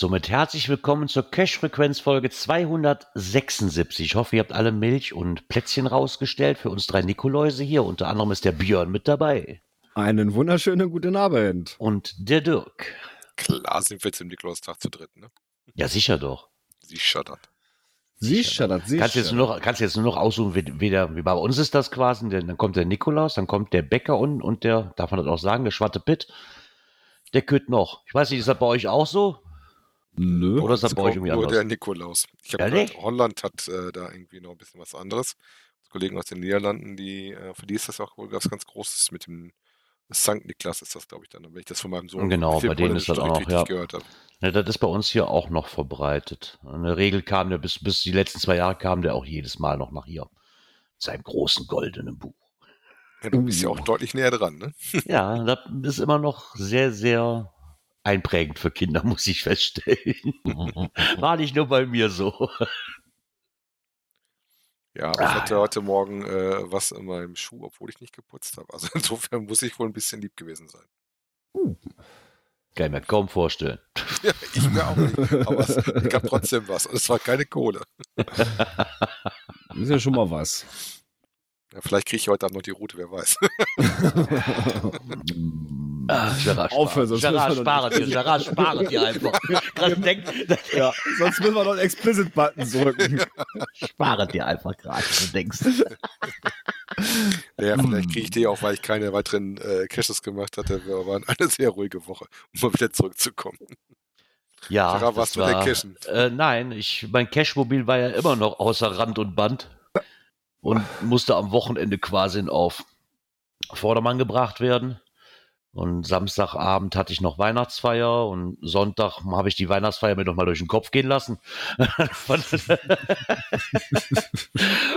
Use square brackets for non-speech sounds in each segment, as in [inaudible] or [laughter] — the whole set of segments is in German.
somit herzlich willkommen zur Cash-Frequenz-Folge 276. Ich hoffe, ihr habt alle Milch und Plätzchen rausgestellt für uns drei Nikoläuse hier. Unter anderem ist der Björn mit dabei. Einen wunderschönen guten Abend. Und der Dirk. Klar sind wir jetzt im Nikolaustag zu dritt, ne? Ja, sicher doch. Sie schattert. Sie schattert, sie Kannst jetzt, nur noch, kannst jetzt nur noch aussuchen, wie, wie, der, wie bei uns ist das quasi. Denn Dann kommt der Nikolaus, dann kommt der Bäcker und, und der, darf man das auch sagen, der Schwarte Pitt. Der kütt noch. Ich weiß nicht, ist das bei euch auch so? Nö. Oder ist das bei euch irgendwie Nur der? Nikolaus. Ich habe gehört, Holland hat äh, da irgendwie noch ein bisschen was anderes. Kollegen aus den Niederlanden, die, äh, für die ist das auch wohl was ganz Großes mit dem Sankt Niklas ist das, glaube ich, dann, wenn ich das von meinem Sohn Genau, bei denen ist das auch noch, ja. gehört habe. Ja, das ist bei uns hier auch noch verbreitet. In der Regel kam der bis, bis die letzten zwei Jahre kam der auch jedes Mal noch nach hier. Mit seinem großen goldenen Buch. Ja, du bist ja Uh. auch deutlich näher dran, ne? Ja, [laughs] das ist immer noch sehr, sehr einprägend für Kinder, [laughs] muss ich feststellen. [laughs] War nicht nur bei mir so. Ja, ich Ah, hatte ja. heute Morgen äh, was in meinem Schuh, obwohl ich nicht geputzt habe. Also [laughs] insofern muss ich wohl ein bisschen lieb gewesen sein. Kann ich mir kaum vorstellen. Ja, ich mir auch nicht. Aber es gab trotzdem was. Und es war keine Kohle. Ist ja schon mal was. Ja, vielleicht kriege ich heute Abend noch die Route, wer weiß. Ah, Gerard, Aufhören, spare, sonst Gerard, spare dir, Gerard, spare dir einfach. [laughs] Gerade denk, ja, sonst müssen wir noch einen Explicit-Button drücken. spare dir einfach gerade, du denkst. Naja, vielleicht kriege ich die auch, weil ich keine weiteren äh, Caches gemacht hatte. Wir waren eine sehr ruhige Woche, um mal wieder zurückzukommen. Ja, Gerard, warst du der war- Cashen? Äh, nein, ich, mein Cashmobil war ja immer noch außer Rand und Band und musste am Wochenende quasi auf Vordermann gebracht werden. Und Samstagabend hatte ich noch Weihnachtsfeier und Sonntag habe ich die Weihnachtsfeier mir noch mal durch den Kopf gehen lassen. [laughs]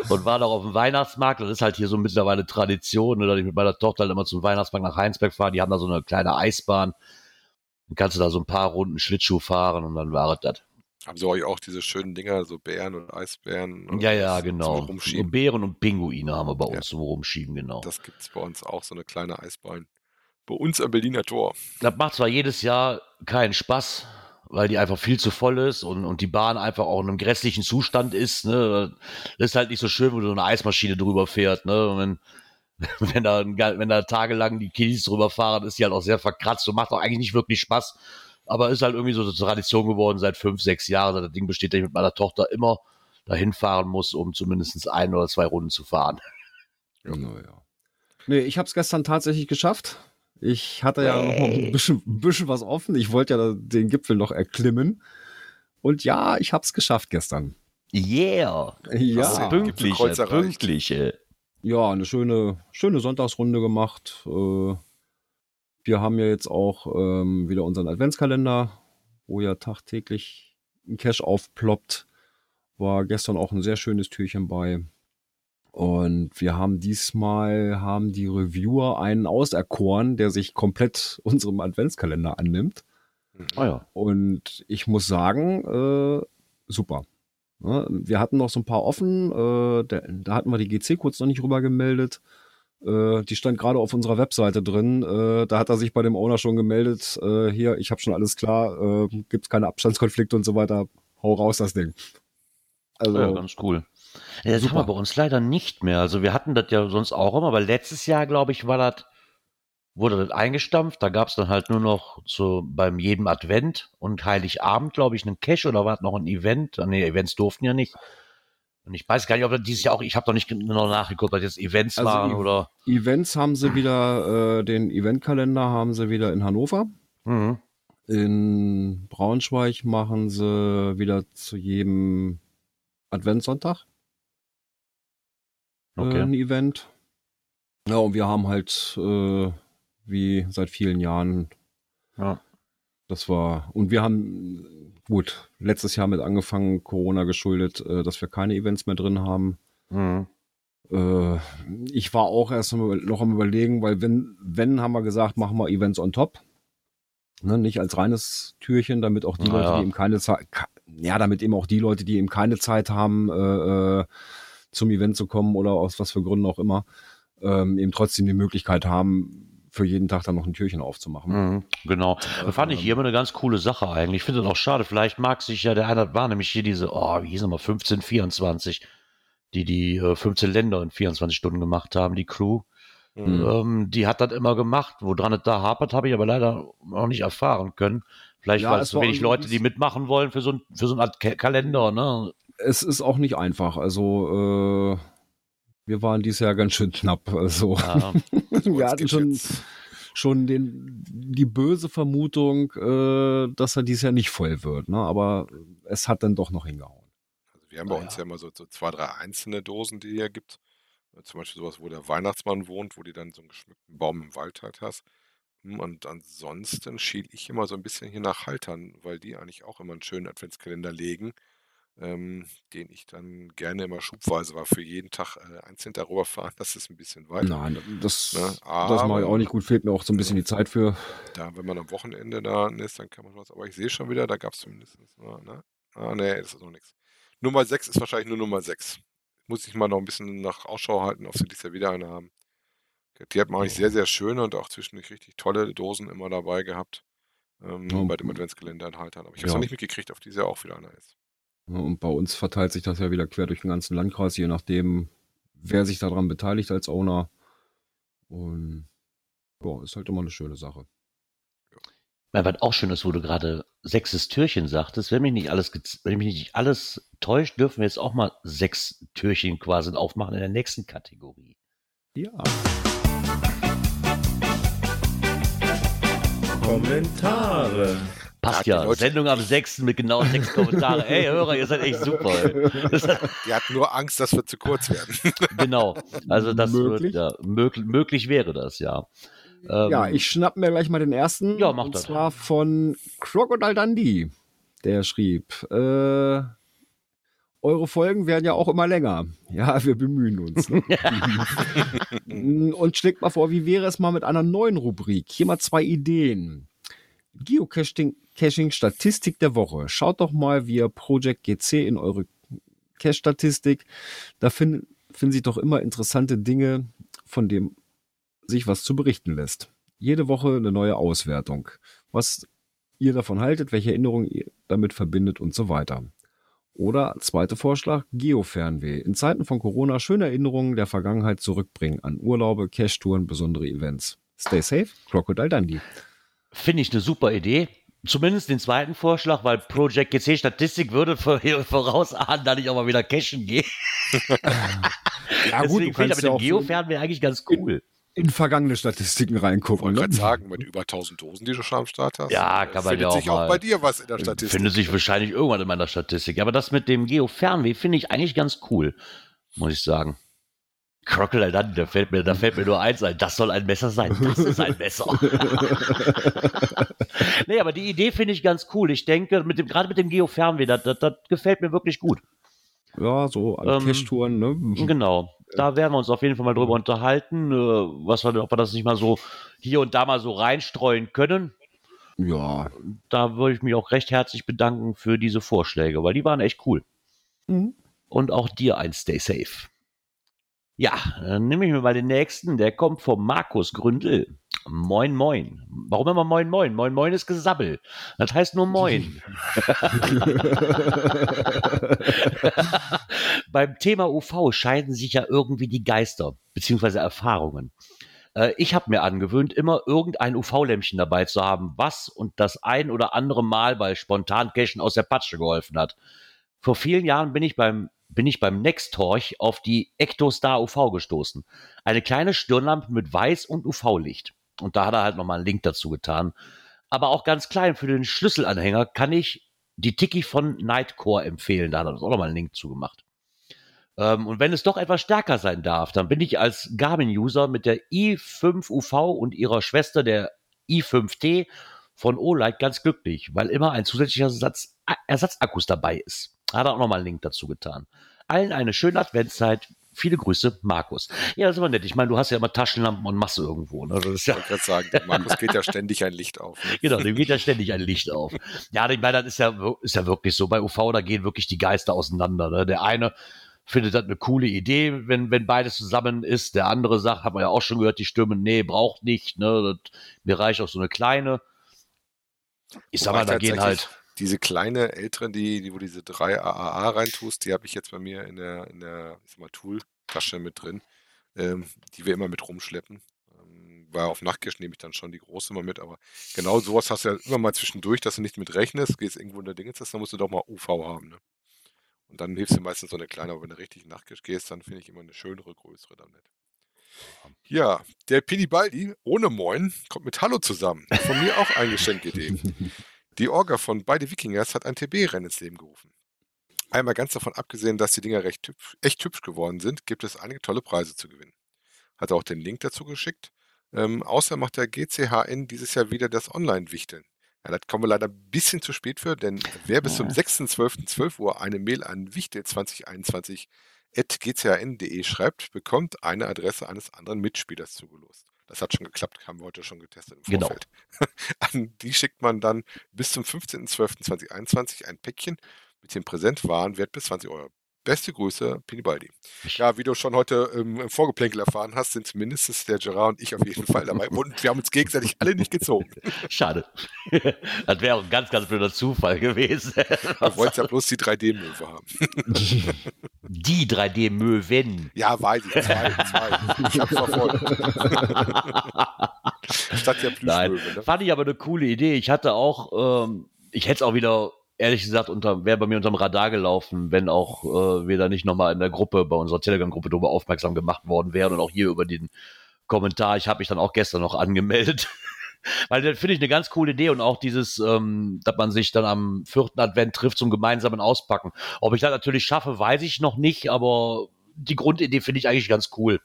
und war noch auf dem Weihnachtsmarkt. Das ist halt hier so mittlerweile Tradition, ne, dass ich mit meiner Tochter halt immer zum Weihnachtsmarkt nach Heinsberg fahre. Die haben da so eine kleine Eisbahn. Dann kannst du da so ein paar Runden Schlittschuh fahren und dann war das. Haben sie euch auch diese schönen Dinger, so Bären und Eisbären? und Ja, ja, genau. Rumschieben? Bären und Pinguine haben wir bei uns Ja. zum Rumschieben, genau. Das, Das gibt es bei uns auch, so eine kleine Eisbahn. Bei uns am Berliner Tor. macht zwar jedes Jahr keinen Spaß, weil die einfach viel zu voll ist und, und die Bahn einfach auch in einem grässlichen Zustand ist. Ne? Das ist halt nicht so schön, wenn so eine Eismaschine drüber fährt. Ne? Und wenn, [laughs] wenn, da, wenn da tagelang die Kiddies drüber fahren, ist die halt auch sehr verkratzt und macht auch eigentlich nicht wirklich Spaß. Aber ist halt irgendwie so eine Tradition geworden seit fünf, sechs Jahren. Das Ding besteht, dass ich mit meiner Tochter immer dahin fahren muss, um zumindest ein oder zwei Runden zu fahren. Genau, ja. Nee, ich habe es gestern tatsächlich geschafft. Ich hatte ja noch ein bisschen, ein bisschen was offen. Ich wollte ja den Gipfel noch erklimmen. Und ja, ich habe es geschafft gestern. Yeah! Ja, du pünktlich, Gipfelkreuz erreicht. pünktliche. ja eine schöne, schöne Sonntagsrunde gemacht. Äh, Wir haben ja jetzt auch ähm, wieder unseren Adventskalender, wo ja tagtäglich ein Cache aufploppt. War gestern auch ein sehr schönes Türchen bei. Und wir haben diesmal, haben die Reviewer einen auserkoren, der sich komplett [laughs] unserem Adventskalender annimmt. Ah ja. Und ich muss sagen, äh, super. Ne, wir hatten noch so ein paar offen, äh, da, da hatten wir die GC kurz noch nicht rüber gemeldet. Äh, die stand gerade auf unserer Webseite drin. Äh, da hat er sich bei dem Owner schon gemeldet. Äh, hier, ich habe schon alles klar, äh, gibt keine Abstandskonflikte und so weiter. Hau raus das Ding. Also, Ja, ganz cool. Ja, das Super. haben wir bei uns leider nicht mehr. Also wir hatten das ja sonst auch immer, weil letztes Jahr, glaube ich, war das, wurde das eingestampft. Da gab es dann halt nur noch so beim jedem Advent und Heiligabend, glaube ich, einen Cash oder war das noch ein Event? Ah, Nee, Events durften ja nicht. Und ich weiß gar nicht, ob das dieses Jahr auch, ich habe doch nicht genau nachgeguckt, ob das jetzt Events Also waren oder. Events haben sie wieder, äh, den Eventkalender haben sie wieder in Hannover. Mhm. In Braunschweig machen sie wieder zu jedem Adventssonntag Okay. ein Event. Ja, und wir haben halt äh, wie seit vielen Jahren Ja. Das war, und wir haben, gut, letztes Jahr mit angefangen, Corona geschuldet, äh, dass wir keine Events mehr drin haben. Mhm. Äh, ich war auch erst noch am überlegen, weil wenn, wenn haben wir gesagt, machen wir Events on top. Ne, nicht als reines Türchen, damit auch die Naja. Leute, die eben keine Zeit, ja, damit eben auch die Leute, die eben keine Zeit haben, äh, äh, zum Event zu kommen oder aus was für Gründen auch immer, ähm, eben trotzdem die Möglichkeit haben, für jeden Tag dann noch ein Türchen aufzumachen. Mhm, genau. Das fand ich hier immer eine ganz coole Sache eigentlich. Ich finde das auch schade. Vielleicht mag sich ja der eine, war nämlich hier diese, oh, wie hieß nochmal, 1524, die die äh, 15 Länder in 24 Stunden gemacht haben, die Crew. Mhm. Ähm, die hat das immer gemacht. Woran es da hapert, habe ich aber leider noch nicht erfahren können. Vielleicht, Ja, weil es es so wenig Leute, die mitmachen wollen für so ein, für so Art Ka Kalender, ne? Es ist auch nicht einfach. Also, äh, wir waren dieses Jahr ganz schön knapp. Also, Ja, [laughs] wir hatten schon, jetzt- schon den, die böse Vermutung, äh, dass er dieses Jahr nicht voll wird. Ne? Aber es hat dann doch noch hingehauen. Also wir haben bei Ah, uns ja. ja immer so, so zwei, drei einzelne Dosen, die hier gibt. Zum Beispiel sowas, wo der Weihnachtsmann wohnt, wo die dann so einen geschmückten Baum im Wald halt hast. Hm, Und ansonsten schiel ich immer so ein bisschen hier nach Haltern, weil die eigentlich auch immer einen schönen Adventskalender legen, ähm, den ich dann gerne immer schubweise, weil für jeden Tag äh, einzeln darüber fahren, [laughs] das ist ein bisschen weit. Nein, das, Ne, das mache ich auch nicht gut. Fehlt mir auch so ein bisschen die Zeit für. Da, wenn man am Wochenende da ist, dann kann man was. Aber ich sehe schon wieder, da gab es zumindest. Ne, ne? Ah, nee, das ist noch nichts. Nummer 6 ist wahrscheinlich nur Nummer 6. Muss ich mal noch ein bisschen nach Ausschau halten, ob sie dieses Jahr wieder eine haben. Die hat man eigentlich sehr, sehr schöne und auch zwischendurch richtig tolle Dosen immer dabei gehabt. Ähm, Ja. bei dem Adventskalender in Haltern. Aber ich habe es Ja. noch nicht mitgekriegt, ob dieses Jahr auch wieder einer ist. Und bei uns verteilt sich das ja wieder quer durch den ganzen Landkreis, je nachdem, wer sich daran beteiligt als Owner. Und ja, ist halt immer eine schöne Sache. Weil was auch schön ist, wo du gerade sechstes Türchen sagtest, wenn mich nicht alles, wenn mich nicht alles täuscht, dürfen wir jetzt auch mal sechs Türchen quasi aufmachen in der nächsten Kategorie. Ja. Kommentare. Passt ja. Sendung am 6. mit genau sechs Kommentaren. Ey, Hörer, ihr seid echt super. Die hatten nur Angst, dass wir zu kurz werden. [laughs] genau. Also das Möglich? wird ja möglich, möglich wäre das, ja. Ähm, Ja, ich schnapp mir gleich mal den ersten. Ja, mach und das. zwar von Crocodile Dundee. Der schrieb, äh, eure Folgen werden ja auch immer länger. Ja, wir bemühen uns. Ne? [laughs] und schlägt mal vor, wie wäre es mal mit einer neuen Rubrik? Hier mal zwei Ideen. Geocaching Caching Statistik der Woche. Schaut doch mal via Project GC in eure Cache-Statistik. Da finden, finden sich doch immer interessante Dinge, von dem sich was zu berichten lässt. Jede Woche eine neue Auswertung. Was ihr davon haltet, welche Erinnerungen ihr damit verbindet und so weiter. Oder zweiter Vorschlag, Geofernweh. In Zeiten von Corona schöne Erinnerungen der Vergangenheit zurückbringen an Urlaube, Cache-Touren, besondere Events. Stay safe, Crocodile Dundee. Finde ich eine super Idee. Zumindest den zweiten Vorschlag, weil Project GC Statistik würde vor- vorausahnen, dass ich auch mal wieder cashen gehe. Ja [laughs] Deswegen finde ich aber den Geofernweh eigentlich ganz cool. In vergangene Statistiken Ich reingucken. wollte Ne? gerade sagen, mit über 1000 Dosen, die du schon am Start hast. Ja, kann man findet ja auch sich auch bei dir was in der Statistik. Findet sich wahrscheinlich irgendwann in meiner Statistik. Aber das mit dem Geofernweh finde ich eigentlich ganz cool, muss ich sagen. Crocodile Dundee, da fällt mir, da fällt mir nur eins ein. Das soll ein Messer sein. Das ist ein Messer. [laughs] nee, aber die Idee finde ich ganz cool. Ich denke, mit dem, gerade mit dem Geofernweh, das, das, das gefällt mir wirklich gut. Ja, so an Ähm, Cache-Touren. Ne? Genau. Da werden wir uns auf jeden Fall mal drüber unterhalten, äh, was wir, ob wir das nicht mal so hier und da mal so reinstreuen können. Ja. Da würde ich mich auch recht herzlich bedanken für diese Vorschläge, weil die waren echt cool. Mhm. Und auch dir ein Stay Safe. Ja, dann nehme ich mir mal den nächsten. Der kommt vom Markus Gründel. Moin, moin. Warum immer moin, moin? Moin, moin ist Gesabbel. Das heißt nur moin. [laughs] Beim Thema UV scheiden sich ja irgendwie die Geister, beziehungsweise Erfahrungen. Äh, ich habe mir angewöhnt, immer irgendein UV-Lämpchen dabei zu haben, was und das ein oder andere Mal bei Spontancachen aus der Patsche geholfen hat. Vor vielen Jahren bin ich beim, bin ich beim Nextorch auf die Ectostar UV gestoßen. Eine kleine Stirnlampe mit Weiß- und UV-Licht. Und da hat er halt nochmal einen Link dazu getan. Aber auch ganz klein für den Schlüsselanhänger kann ich die Tiki von Nightcore empfehlen. Da hat er auch nochmal einen Link zugemacht. Ähm, und wenn es doch etwas stärker sein darf, dann bin ich als Garmin-User mit der i5 UV und ihrer Schwester der i5T von Olight ganz glücklich, weil immer ein zusätzlicher Ersatz, Ersatzakkus dabei ist. Hat er auch nochmal einen Link dazu getan. Allen eine schöne Adventszeit. Viele Grüße, Markus. Ja, das ist aber nett. Ich meine, du hast ja immer Taschenlampen und Masse irgendwo. Ne? Das ist ja Ich wollte gerade sagen, Markus geht ja ständig ein Licht auf. Ne? [laughs] Genau, dem geht ja ständig ein Licht auf. Ja, ich meine, das ist ja, wir- ist ja wirklich so. Bei UV, da gehen wirklich die Geister auseinander. Ne? Der eine findet das eine coole Idee, wenn, wenn beides zusammen ist. Der andere sagt, hat man ja auch schon gehört, die Stimmen, nee, braucht nicht. Ne? Das, mir reicht auch so eine kleine. Ich sag mal, da gehen halt, Diese kleine älteren, die, die, wo diese drei AAA reintust, die habe ich jetzt bei mir in der, in der ich sag mal, Tool-Tasche mit drin, ähm, die wir immer mit rumschleppen. Ähm, weil auf Nachtcash nehme ich dann schon die große mal mit, aber genau sowas hast du ja immer mal zwischendurch, dass du nicht mit rechnest, gehst irgendwo in der Dinge, dann musst du doch mal UV haben. Ne? Und dann hilfst du meistens so eine kleine, aber wenn du richtig in Nachtcash gehst, dann finde ich immer eine schönere, größere dann nicht. Ja, der Pini Baldi ohne Moin kommt mit Hallo zusammen. Von mir auch ein Geschenkidee. [laughs] Die Orga von beide Wikingers hat ein TB-Rennen ins Leben gerufen. Einmal ganz davon abgesehen, dass die Dinger recht hübsch, echt hübsch geworden sind, gibt es einige tolle Preise zu gewinnen. Hat auch den Link dazu geschickt. Ähm, außer macht der GCHN dieses Jahr wieder das Online-Wichteln. Ja, das kommen wir leider ein bisschen zu spät für, denn wer bis zum Ja. 6.12.12 Uhr eine Mail an wichtel2021.gchn.de schreibt, bekommt eine Adresse eines anderen Mitspielers zugelost. Das hat schon geklappt, haben wir heute schon getestet im Genau. Vorfeld. [laughs] An die schickt man dann bis zum 15.12.2021 ein Päckchen mit dem Präsentwarenwert bis 20 Euro. Beste Grüße, Pinibaldi. Ja, wie du schon heute ähm, im Vorgeplänkel erfahren hast, sind mindestens der Gerard und ich auf jeden Fall dabei. Und wir haben uns gegenseitig alle nicht gezogen. [laughs] schade. [laughs] das wäre auch ein ganz, ganz blöder Zufall gewesen. [laughs] Du wolltest ja bloß die 3D-Möwe haben. Die 3D-Möwen. Ja, weiß ich. Zwei, zwei. Ich hab's verfolgt. Statt der Plüschmöwe. Ne? fand ich aber eine coole Idee. Ich hatte auch, ähm, ich hätte es auch wieder, ehrlich gesagt, unter, wäre bei mir unterm Radar gelaufen, wenn auch äh, wir da nicht nochmal in der Gruppe, bei unserer Telegram-Gruppe darüber aufmerksam gemacht worden wären und auch hier über den Kommentar. Ich habe mich dann auch gestern noch angemeldet. [laughs] Weil das finde ich eine ganz coole Idee und auch dieses, ähm, dass man sich dann am vierten Advent trifft zum gemeinsamen Auspacken. Ob ich das natürlich schaffe, weiß ich noch nicht, aber die Grundidee finde ich eigentlich ganz cool.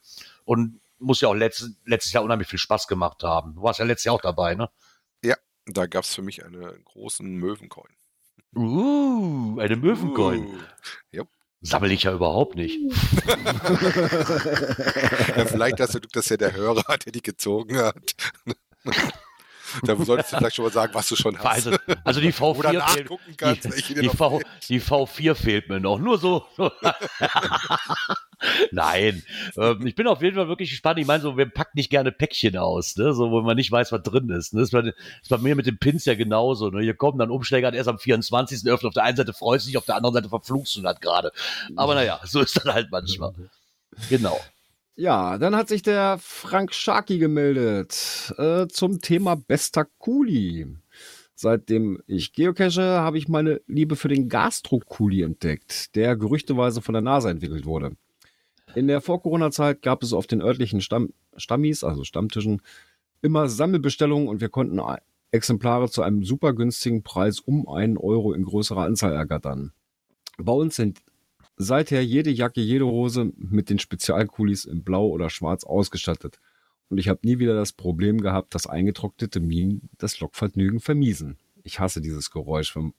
Und muss ja auch letztes, letztes Jahr unheimlich viel Spaß gemacht haben. Du warst ja letztes Jahr auch dabei, ne? Da gab es für mich einen großen Möwencoin. Uh, eine Möwencoin. Uh. Ja. Sammel ich ja überhaupt nicht. [laughs] Ja, vielleicht hast du Glück, dass ja der Hörer, der die gezogen hat. Da solltest du vielleicht schon mal sagen, was du schon hast. Also, also die [laughs] V4 Oder fehlt, nachgucken kannst, die, die, noch v, die V4 fehlt mir noch. Nur so. [laughs] Nein, ähm, ich bin auf jeden Fall wirklich gespannt. Ich meine, so, wir packen nicht gerne Päckchen aus, ne? so, wo man nicht weiß, was drin ist. Ne? Das, ist bei, das ist bei mir mit den Pins ja genauso. Ne? Hier kommen dann Umschläger erst am 24. öffnen. Auf der einen Seite freust du dich, auf der anderen Seite verfluchst du das gerade. Aber naja, so ist das halt manchmal. Genau. Ja, dann hat sich der Frank Scharki gemeldet äh, zum Thema bester Kuli. Seitdem ich geocache, habe ich meine Liebe für den Gastro-Kuli entdeckt, der gerüchteweise von der NASA entwickelt wurde. In der Vor-Corona-Zeit gab es auf den örtlichen Stamm Stammis, also Stammtischen, immer Sammelbestellungen und wir konnten ein- Exemplare zu einem super günstigen Preis um einen Euro in größerer Anzahl ergattern. Bei uns sind seither jede Jacke, jede Hose mit den Spezialkulis in Blau oder Schwarz ausgestattet. Und ich habe nie wieder das Problem gehabt, dass eingetrocknete Minen das Lokvergnügen vermiesen. Ich hasse dieses Geräusch, wenn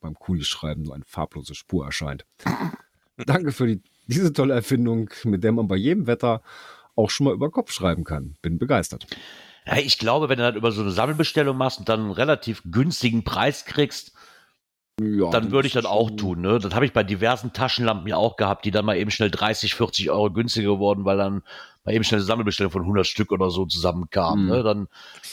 beim Kulischreiben nur eine farblose Spur erscheint. [laughs] Danke für die, diese tolle Erfindung, mit der man bei jedem Wetter auch schon mal über Kopf schreiben kann. Bin begeistert. Ja, ich glaube, wenn du das über so eine Sammelbestellung machst und dann einen relativ günstigen Preis kriegst, Ja, dann würde ich das auch tun. Ne? Das habe ich bei diversen Taschenlampen ja auch gehabt, die dann mal eben schnell 30, 40 Euro günstiger wurden, weil dann mal eben schnell eine Sammelbestellung von 100 Stück oder so zusammenkam. Mhm. Ne? Dann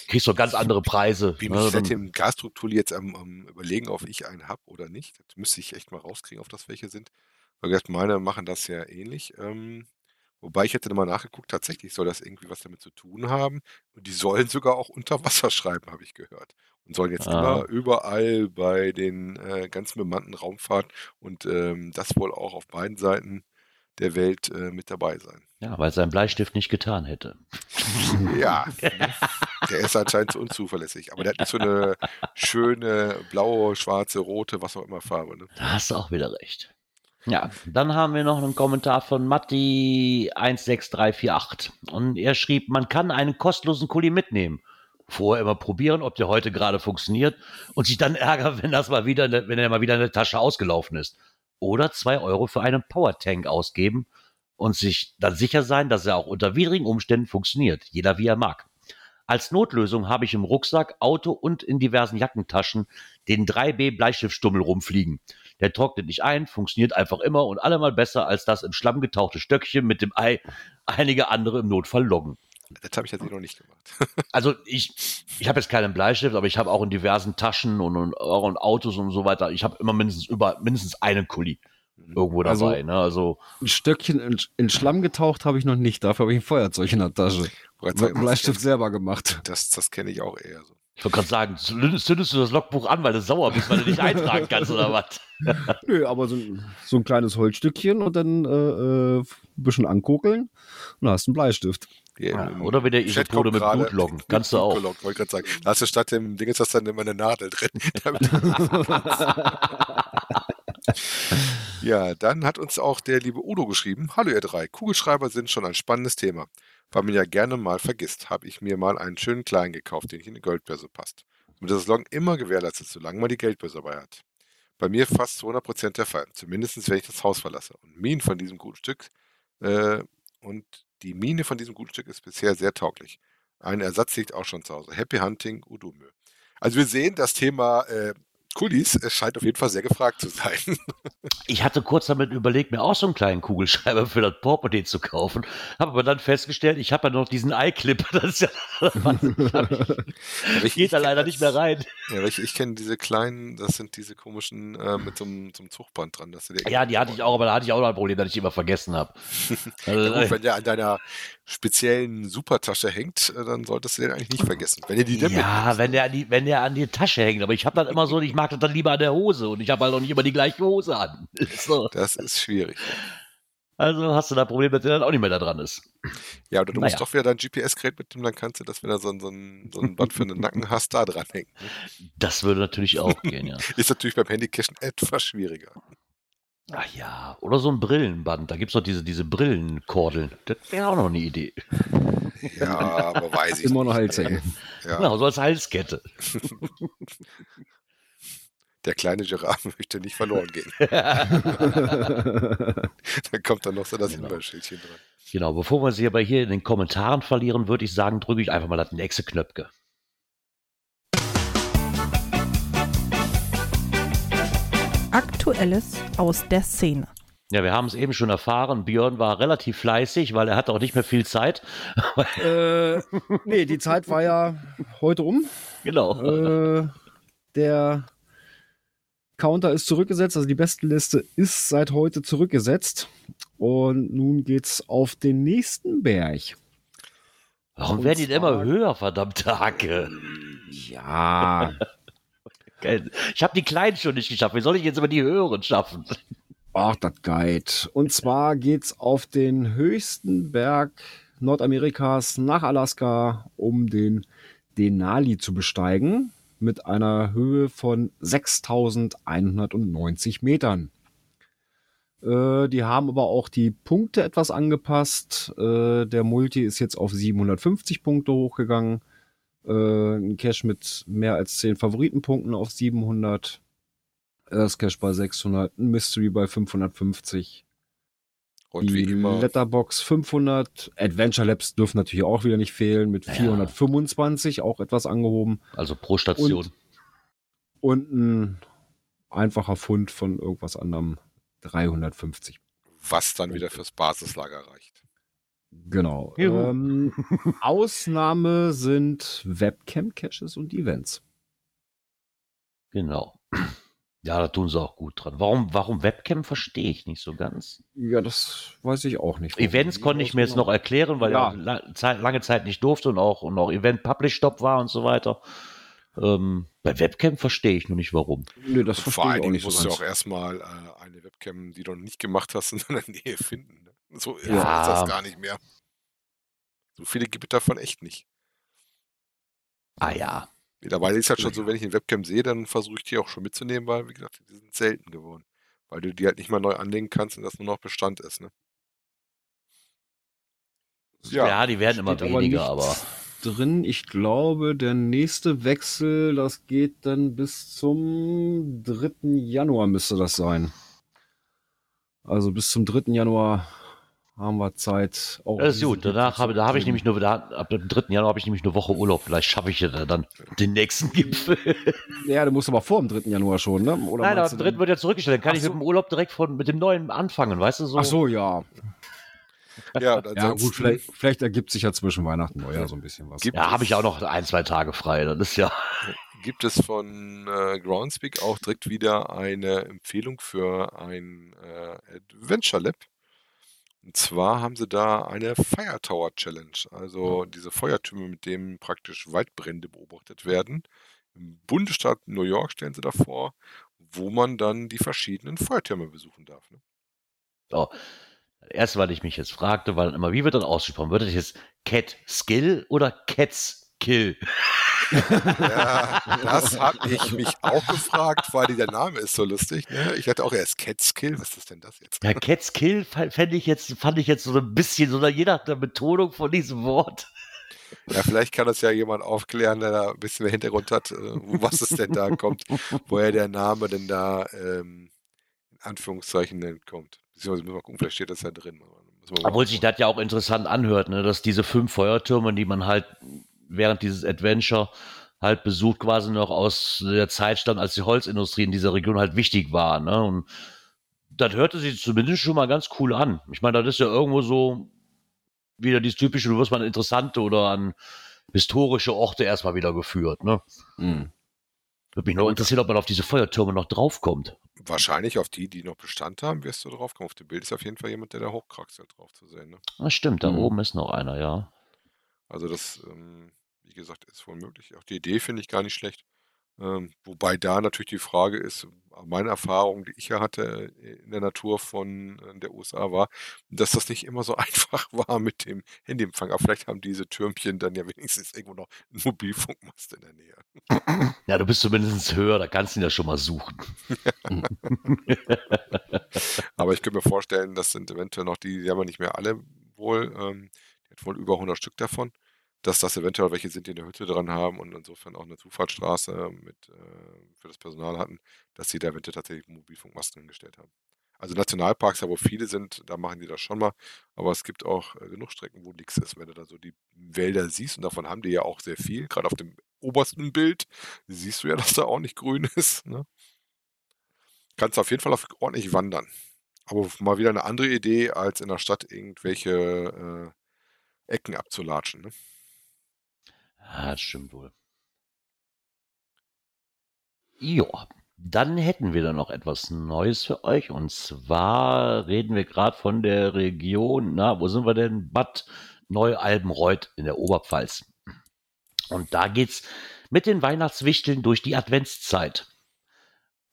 kriegst du ganz andere Preise. Wie ne? seit dem Gasstruktur jetzt am, am überlegen, ob ich einen habe oder nicht. Das müsste ich echt mal rauskriegen, auf das welche sind. Weil meine machen das ja ähnlich. Ähm, wobei ich hätte da mal nachgeguckt, tatsächlich soll das irgendwie was damit zu tun haben. Und die sollen sogar auch unter Wasser schreiben, habe ich gehört. Und sollen jetzt Ah. immer überall bei den äh, ganzen bemannten Raumfahrt und ähm, das wohl auch auf beiden Seiten der Welt äh, mit dabei sein. ja, weil sein Bleistift nicht getan hätte. Ja, ne? [laughs] der ist anscheinend so unzuverlässig. Aber der hat nicht so eine schöne blaue, schwarze, rote, was auch immer Farbe. Ne? Da hast du auch wieder recht. Ja, dann haben wir noch einen Kommentar von Matti16348. Und er schrieb, man kann einen kostenlosen Kuli mitnehmen. Vorher immer probieren, ob der heute gerade funktioniert und sich dann [laughs] ärgern, wenn das mal wieder, ne, wenn er mal wieder eine Tasche ausgelaufen ist. Oder zwei Euro für einen Powertank ausgeben und sich dann sicher sein, dass er auch unter widrigen Umständen funktioniert. Jeder wie er mag. Als Notlösung habe ich im Rucksack, Auto und in diversen Jackentaschen den 3B Bleistiftstummel rumfliegen. Der trocknet nicht ein, funktioniert einfach immer und allemal besser als das im Schlamm getauchte Stöckchen mit dem Ei einige andere im Notfall loggen. Das habe ich jetzt noch nicht gemacht. [laughs] Also ich, ich habe jetzt keinen Bleistift, aber ich habe auch in diversen Taschen und, und, in Autos und so weiter, ich habe immer mindestens über mindestens einen Kuli irgendwo Also- dabei. ne? also Ein Stöckchen in, in Schlamm getaucht habe ich noch nicht. Dafür habe ich ein Feuerzeug in der Tasche. Bleistift selber gemacht. Das, das kenne ich auch eher so. Ich wollte gerade sagen, zündest, du das Logbuch an, weil du sauer bist, weil du nicht eintragen kannst oder [laughs] was? Nö, aber so, ein- so ein kleines Holzstückchen und dann äh, äh, ein bisschen ankokeln und dann hast du einen Bleistift. Ja, oder wenn der Isopode mit Blut loggen. Kannst du Blut auch. geloggt, Wollte gerade sagen. Da hast du statt dem Ding ist das dann immer eine Nadel drin. [laughs] [laughs] Ja, dann hat uns auch der liebe Udo geschrieben. Hallo ihr drei, Kugelschreiber sind schon ein spannendes Thema. Weil man ja gerne mal vergisst, habe ich mir mal einen schönen kleinen gekauft, den ich in eine Geldbörse passt. Mit das Loggen immer gewährleistet, solange man die Geldbörse dabei hat. Bei mir fast zu 100% der Fall, zumindest wenn ich das Haus verlasse. Und Minen von diesem guten Stück äh, und die Mine von diesem guten Stück ist bisher sehr tauglich. Ein Ersatz liegt auch schon zu Hause. Happy Hunting, Udumö. Also wir sehen, das Thema äh, Kulis es scheint auf jeden Fall sehr gefragt zu sein. [laughs] Ich hatte kurz damit überlegt, mir auch so einen kleinen Kugelschreiber für das Portemonnaie zu kaufen, habe aber dann festgestellt, ich habe ja noch diesen iClip, [laughs] das ja, [laughs] ich- geht da leider nicht mehr rein. Ja, ich, ich kenne diese kleinen, das sind diese komischen äh, mit so einem, so einem Zugband dran. Dass du dir Ja, die hatte ich auch, aber da hatte ich auch noch ein Problem, dass ich die immer vergessen habe. Also, Ja, gut, wenn der an deiner speziellen Supertasche hängt, äh, dann solltest du den eigentlich nicht vergessen. Wenn ihr die denn ja, wenn der, an die, wenn der an die Tasche hängt, aber ich habe dann immer so, ich mag das dann lieber an der Hose und ich habe halt auch nicht immer die gleiche Hose an. [laughs] So. Das ist schwierig. Also hast du da ein Problem, dass der dann auch nicht mehr da dran ist. Ja, oder du Naja. musst doch wieder dein GPS-Gerät mitnehmen, dann kannst du das, wenn du so, ein- so, ein, so ein Band für den Nacken hast, da dran hängen. Das würde natürlich auch gehen, ja. [laughs] Ist natürlich beim Handycachen etwas schwieriger. Ach ja, oder so ein Brillenband. Da gibt es doch diese, diese Brillenkordeln. Das wäre auch noch eine Idee. Ja, aber weiß ich Immer noch. Halshängen. [laughs] Ja, Genau, so als Halskette. [laughs] der kleine Giraffe möchte nicht verloren gehen. [laughs] Da kommt dann noch so das Genau. Hinweisschildchen dran. Genau, bevor wir sie aber hier in den Kommentaren verlieren, würde ich sagen, drücke ich einfach mal das nächste Knöpfke. Aktuelles aus der Szene. Ja, wir haben es eben schon erfahren. Björn war relativ fleißig, weil er hatte auch nicht mehr viel Zeit. äh, nee, die Zeit war ja heute um. genau. Äh, der Counter ist zurückgesetzt, also die Bestenliste ist seit heute zurückgesetzt. Und nun geht's auf den nächsten Berg. Warum werden die denn immer höher, verdammte Hacke? Ja. Ich habe die kleinen schon nicht geschafft. Wie soll ich jetzt immer die höheren schaffen? ach, das Guide. Und zwar geht's auf den höchsten Berg Nordamerikas nach Alaska, um den Denali zu besteigen, mit einer Höhe von 6190 Metern. Äh, die haben aber auch die Punkte etwas angepasst. Äh, der Multi ist jetzt auf 750 Punkte hochgegangen. Äh, ein Cache mit mehr als 10 Favoritenpunkten auf 700. Das Cache bei 600. Ein Mystery bei 550. Und die wie immer, Letterbox 500. Adventure Labs dürfen natürlich auch wieder nicht fehlen mit Ja. 425, auch etwas angehoben. Also pro Station. Und, und ein einfacher Fund von irgendwas anderem 350. was dann wieder fürs Basislager reicht. Genau. Ähm, Ausnahme sind Webcam-Caches und Events. Genau. Ja, da tun sie auch gut dran. Warum, warum Webcam verstehe ich nicht so ganz. Ja, das weiß ich auch nicht. Events konnte ich mir jetzt noch erklären, weil Ja. er lange Zeit nicht durfte und auch, und auch Event Publish Stop war und so weiter. Ähm, bei Webcam verstehe ich nur nicht warum. Nö, das verstehe ich auch nicht so musst du ganz. auch erstmal äh, eine Webcam, die du noch nicht gemacht hast, in deiner Nähe finden. So Ja. ist das gar nicht mehr. So viele gibt es davon echt nicht. Ah ja. Mittlerweile ist halt schon so, wenn ich eine Webcam sehe, dann versuche ich die auch schon mitzunehmen, weil, wie gesagt, die sind selten geworden. Weil du die halt nicht mal neu anlegen kannst und das nur noch Bestand ist. Ne? Ja, die werden immer aber weniger, nicht- aber drin. Ich glaube, der nächste Wechsel, das geht dann bis zum 3. Januar müsste das sein. Also bis zum 3. Januar haben wir Zeit. Auch das ist gut. Danach habe, da habe ich nämlich nur, da, ab dem 3. Januar habe ich nämlich eine Woche Urlaub. Vielleicht schaffe ich ja dann den nächsten Gipfel. Ja, du musst aber vor dem 3. Januar schon, ne? Oder Nein, aber am 3. wird ja zurückgestellt. Dann kann Ach ich so. mit dem Urlaub direkt von, mit dem neuen anfangen, weißt du? So. Ach so, ja. Ja, ja gut, vielleicht, vielleicht, ergibt sich ja zwischen Weihnachten und Neujahr so ein bisschen was. ja, habe ich auch noch ein, zwei Tage frei. Das ist ja. Gibt es von äh, Groundspeak auch direkt wieder eine Empfehlung für ein äh, Adventure Lab? Und zwar haben sie da eine Fire Tower Challenge, also diese Feuertürme, mit denen praktisch Waldbrände beobachtet werden. Im Bundesstaat New York stellen sie da vor, wo man dann die verschiedenen Feuertürme besuchen darf. Ne? Oh, Erst, weil ich mich jetzt fragte, weil immer, wie wird das ausgesprochen? Wird das jetzt Cat Skill oder Cats Kill? Ja, das habe ich mich auch gefragt, weil der Name ist so lustig. Ne? Ich hatte auch erst Catskill. Was ist denn das jetzt? Ja, Catskill fand ich jetzt, fand ich jetzt so ein bisschen, so je nach der Betonung von diesem Wort. Ja, vielleicht kann das ja jemand aufklären, der da ein bisschen mehr Hintergrund hat, äh, was es denn da kommt, woher der Name denn da ähm, in Anführungszeichen kommt. Beziehungsweise müssen wir gucken, vielleicht steht das ja drin. Obwohl sich das ja auch interessant anhört, ne? dass diese fünf Feuertürme, die man halt während dieses Adventure halt besucht, quasi noch aus der Zeit stand, als die Holzindustrie in dieser Region halt wichtig war. Ne? Und das hörte sich zumindest schon mal ganz cool an. Ich meine, das ist ja irgendwo so wieder dieses typische, du wirst mal an interessante oder an historische Orte erstmal wieder geführt. Ne? Mhm. Würde mich noch interessieren, ob man auf diese Feuertürme noch draufkommt. Wahrscheinlich auf die, die noch Bestand haben, wirst du draufkommen. Auf dem Bild ist auf jeden Fall jemand, der da hochkraxelt drauf zu sehen. Ne? Das stimmt, da mhm. oben ist noch einer, ja. Also das, ähm, wie gesagt, ist wohl möglich. Auch die Idee finde ich gar nicht schlecht. Ähm, wobei da natürlich die Frage ist, meine Erfahrung, die ich ja hatte äh, in der Natur von äh, der USA war, dass das nicht immer so [laughs] einfach war mit dem Handyempfang. Aber vielleicht haben diese Türmchen dann ja wenigstens irgendwo noch einen Mobilfunkmast in der Nähe. [laughs] Ja, du bist zumindest höher, da kannst du ihn ja schon mal suchen. [laughs] Aber ich könnte mir vorstellen, das sind eventuell noch die, die haben wir nicht mehr alle wohl. Ähm, die hat wohl über 100 Stück davon dass das eventuell welche sind, die eine Hütte dran haben und insofern auch eine Zufahrtsstraße mit, äh, für das Personal hatten, dass sie da eventuell tatsächlich Mobilfunkmasten hingestellt haben. Also Nationalparks, wo viele sind, da machen die das schon mal, aber es gibt auch äh, genug Strecken, wo nichts ist. Wenn du da so die Wälder siehst, und davon haben die ja auch sehr viel, gerade auf dem obersten Bild, siehst du ja, [laughs] dass da auch nicht grün ist. Ne? Kannst auf jeden Fall auf ordentlich wandern. Aber mal wieder eine andere Idee, als in der Stadt irgendwelche äh, Ecken abzulatschen. Ne? Ja, das stimmt wohl. Ja, dann hätten wir da noch etwas Neues für euch. Und zwar reden wir gerade von der Region, na, wo sind wir denn? Bad Neualbenreuth in der Oberpfalz. Und da geht's mit den Weihnachtswichteln durch die Adventszeit.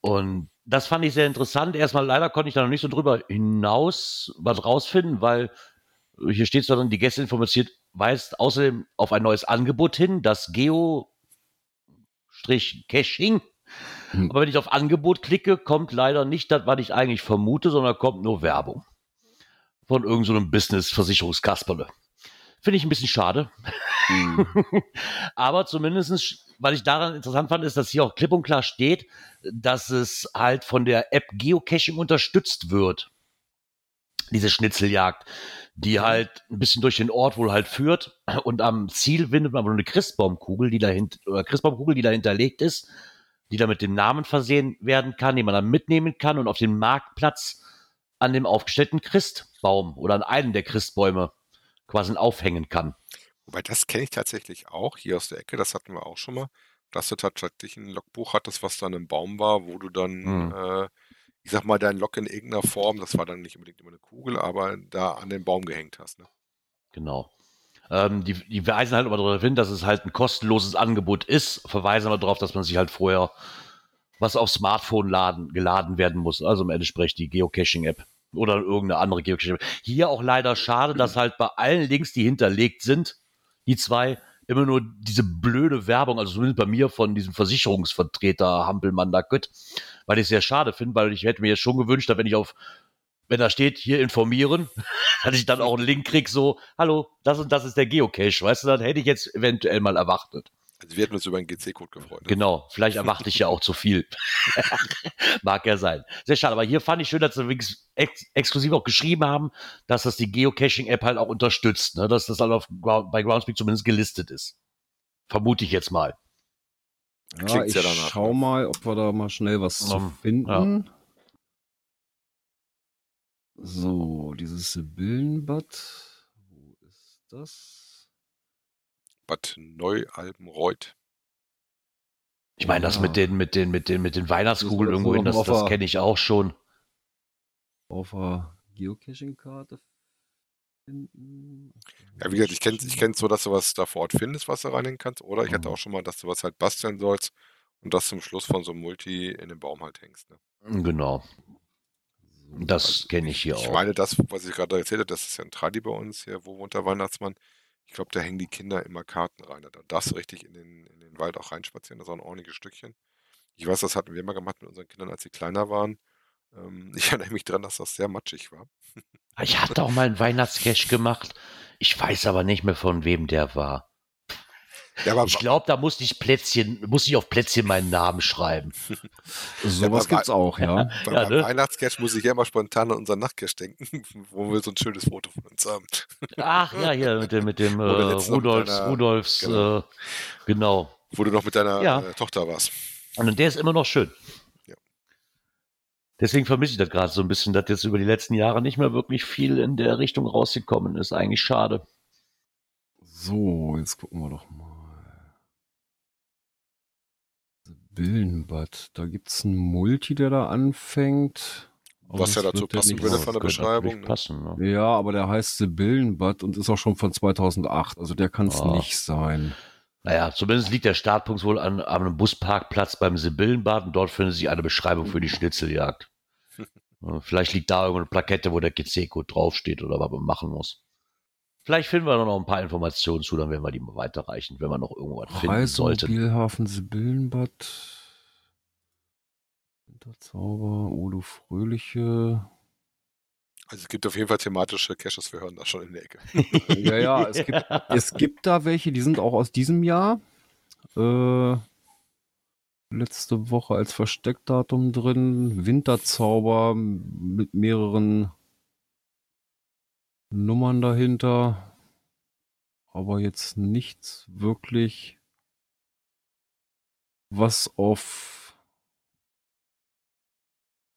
Und das fand ich sehr interessant. Erstmal leider konnte ich da noch nicht so drüber hinaus was rausfinden, weil hier steht zwar dann, die Gäste informiert, weist außerdem auf ein neues Angebot hin, das Geo-Caching. Hm. Aber wenn ich auf Angebot klicke, kommt leider nicht das, was ich eigentlich vermute, sondern kommt nur Werbung. Von irgendeinem so Business-Versicherungskasperle. Finde ich ein bisschen schade. Hm. [laughs] Aber zumindestens, was ich daran interessant fand, ist, dass hier auch klipp und klar steht, dass es halt von der App Geocaching unterstützt wird. Diese Schnitzeljagd die halt ein bisschen durch den Ort wohl halt führt und am Ziel findet man wohl eine Christbaumkugel, die dahinter, oder Christbaumkugel, die da hinterlegt ist, die da mit dem Namen versehen werden kann, die man dann mitnehmen kann und auf den Marktplatz an dem aufgestellten Christbaum oder an einem der Christbäume quasi aufhängen kann. Wobei das kenne ich tatsächlich auch hier aus der Ecke, das hatten wir auch schon mal, dass du tatsächlich ein Logbuch hattest, was dann im Baum war, wo du dann hm. äh, ich sag mal, dein Lock in irgendeiner Form, das war dann nicht unbedingt immer eine Kugel, aber da an den Baum gehängt hast. Ne? Genau. Ähm, die, die weisen halt immer darauf hin, dass es halt ein kostenloses Angebot ist, verweisen aber darauf, dass man sich halt vorher was auf Smartphone laden, geladen werden muss. Also im Endeffekt die Geocaching-App oder irgendeine andere Geocaching-App. Hier auch leider schade, dass halt bei allen Links, die hinterlegt sind, die zwei immer nur diese blöde Werbung, also zumindest bei mir von diesem Versicherungsvertreter Hampelmann da Gött, weil ich es sehr schade finde, weil ich hätte mir jetzt schon gewünscht, dass wenn ich auf wenn da steht, hier informieren, [laughs] dass ich dann auch einen Link krieg, so, hallo, das und das ist der Geocache, weißt du, dann hätte ich jetzt eventuell mal erwartet. Also wir hätten uns über einen GC-Code gefreut. Ne? Genau, vielleicht erwarte ich ja auch zu viel. [laughs] Mag ja sein. Sehr schade, aber hier fand ich schön, dass sie ex exklusiv auch geschrieben haben, dass das die Geocaching-App halt auch unterstützt, ne? dass das halt auf, bei Groundspeak zumindest gelistet ist. Vermute ich jetzt mal. Ja, ich ja danach, schau ne? mal, ob wir da mal schnell was um, zu finden. Ja. So, dieses Sibyllenbad. Wo ist das? Bad Neualbenreuth. Ich meine, das mit den, mit den, mit den, mit den Weihnachtskugeln irgendwo hin, das, das kenne ich auch schon. Auf der Geocaching-Karte finden. Ja, wie gesagt, ich kenne ich so, dass du was da vor Ort findest, was du reinhängen kannst. Oder ich hatte mhm. auch schon mal, dass du was halt basteln sollst und das zum Schluss von so einem Multi in den Baum halt hängst. Ne? Genau. Das also, kenne ich hier ich auch. Ich meine, das, was ich gerade erzählt habe, das ist ja ein Tradi bei uns hier, wo wohnt der Weihnachtsmann. Ich glaube, da hängen die Kinder immer Karten rein. Da darfst du richtig in den, in den Wald auch reinspazieren. Das ist auch ein ordentliches Stückchen. Ich weiß, das hatten wir mal gemacht mit unseren Kindern, als sie kleiner waren. Ähm, [laughs] ich erinnere mich daran, dass das sehr matschig war. Ich hatte auch mal einen Weihnachtscash gemacht. Ich weiß aber nicht mehr, von wem der war. Ja, ich glaube, da musste ich Plätzchen, musste ich auf Plätzchen meinen Namen schreiben. [laughs] Sowas ja, gibt's auch, ja. [laughs] Beim ja, ne? Weihnachtscash muss ich ja immer spontan an unseren Nachtcash denken, wo wir so ein schönes Foto von uns haben. Ach ja, hier mit dem, mit dem äh, Rudolfs, deiner, Rudolfs, genau. Äh, genau. Wo du noch mit deiner ja. äh, Tochter warst. Und der ist immer noch schön. Deswegen vermisse ich das gerade so ein bisschen, dass jetzt über die letzten Jahre nicht mehr wirklich viel in der Richtung rausgekommen ist. Eigentlich schade. So, jetzt gucken wir doch mal. Billenbad. Da gibt es einen Multi, der da anfängt. Was ja dazu passen würde von der Beschreibung. Ne? Passen, ne? Ja, aber der heißt Sibyllenbad und ist auch schon von 2008. Also der kann es oh. nicht sein. Naja, zumindest liegt der Startpunkt wohl an, an einem Busparkplatz beim Sibyllenbad und dort findet sich eine Beschreibung für die Schnitzeljagd. [laughs] Vielleicht liegt da irgendeine Plakette, wo der GC-Code draufsteht oder was man machen muss. Vielleicht finden wir noch ein paar Informationen zu, dann werden wir die mal weiterreichen, wenn wir noch irgendwas finden sollten. Spielhafen Sibyllenbad. Winterzauber, Udo Fröhliche. Also es gibt auf jeden Fall thematische Caches, wir hören das schon in der Ecke. [laughs] ja, ja, es gibt, es gibt da welche, die sind auch aus diesem Jahr. Äh, letzte Woche als Versteckdatum drin. Winterzauber mit mehreren Nummern dahinter. Aber jetzt nichts wirklich, was auf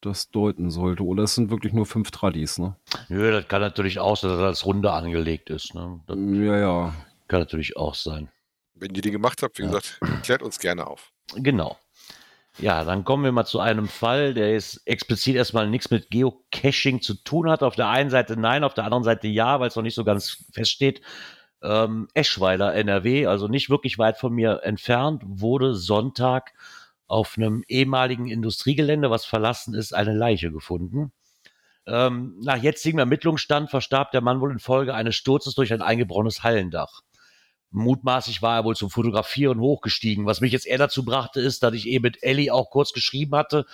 das deuten sollte. Oder es sind wirklich nur fünf Tradis, ne? Nö, das kann natürlich auch sein, dass das als Runde angelegt ist. Ne? Das ja, ja. Kann natürlich auch sein. Wenn ihr die gemacht habt, wie ja. gesagt, klärt uns gerne auf. Genau. Ja, dann kommen wir mal zu einem Fall, der jetzt explizit erstmal nichts mit Geocaching zu tun hat. Auf der einen Seite nein, auf der anderen Seite ja, weil es noch nicht so ganz feststeht. Ähm, Eschweiler, NRW, also nicht wirklich weit von mir entfernt, wurde Sonntag auf einem ehemaligen Industriegelände, was verlassen ist, eine Leiche gefunden. Ähm, nach jetzigem Ermittlungsstand verstarb der Mann wohl infolge eines Sturzes durch ein eingebrochenes Hallendach. Mutmaßlich war er wohl zum Fotografieren hochgestiegen. Was mich jetzt eher dazu brachte, ist, dass ich eben mit Ellie auch kurz geschrieben hatte